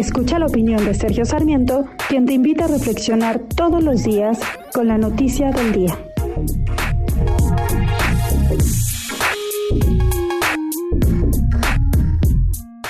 Escucha la opinión de Sergio Sarmiento, quien te invita a reflexionar todos los días con la noticia del día.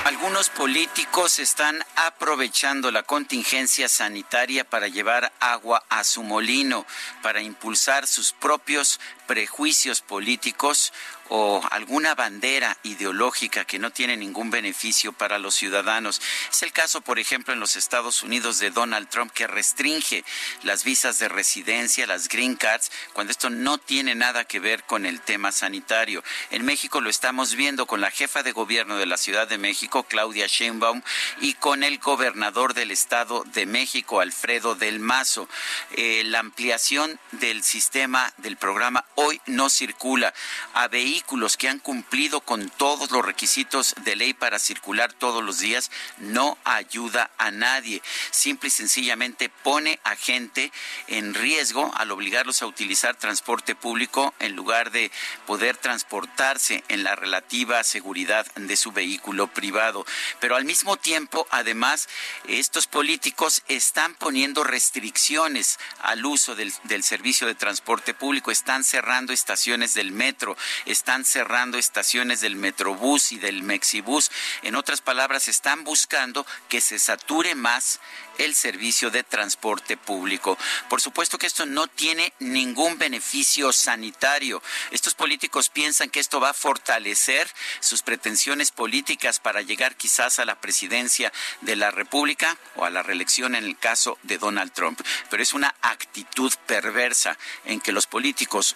Algunos políticos están aprovechando la contingencia sanitaria para llevar agua a su molino, para impulsar sus propios prejuicios políticos o alguna bandera ideológica que no tiene ningún beneficio para los ciudadanos. Es el caso, por ejemplo, en los Estados Unidos de Donald Trump, que restringe las visas de residencia, las green cards, cuando esto no tiene nada que ver con el tema sanitario. En México lo estamos viendo con la jefa de gobierno de la Ciudad de México, Claudia Sheinbaum, y con el gobernador del Estado de México, Alfredo del Mazo. Eh, la ampliación del sistema del programa hoy no circula a vehículos que han cumplido con todos los requisitos de ley para circular todos los días no ayuda a nadie. Simple y sencillamente pone a gente en riesgo al obligarlos a utilizar transporte público en lugar de poder transportarse en la relativa seguridad de su vehículo privado. Pero al mismo tiempo, además, estos políticos están poniendo restricciones al uso del, servicio de transporte público, están estaciones del metro, están cerrando estaciones del Metrobús y del Mexibús. En otras palabras, están buscando que se sature más el servicio de transporte público. Por supuesto que esto no tiene ningún beneficio sanitario. Estos políticos piensan que esto va a fortalecer sus pretensiones políticas para llegar quizás a la presidencia de la República o a la reelección en el caso de Donald Trump. Pero es una actitud perversa en que los políticos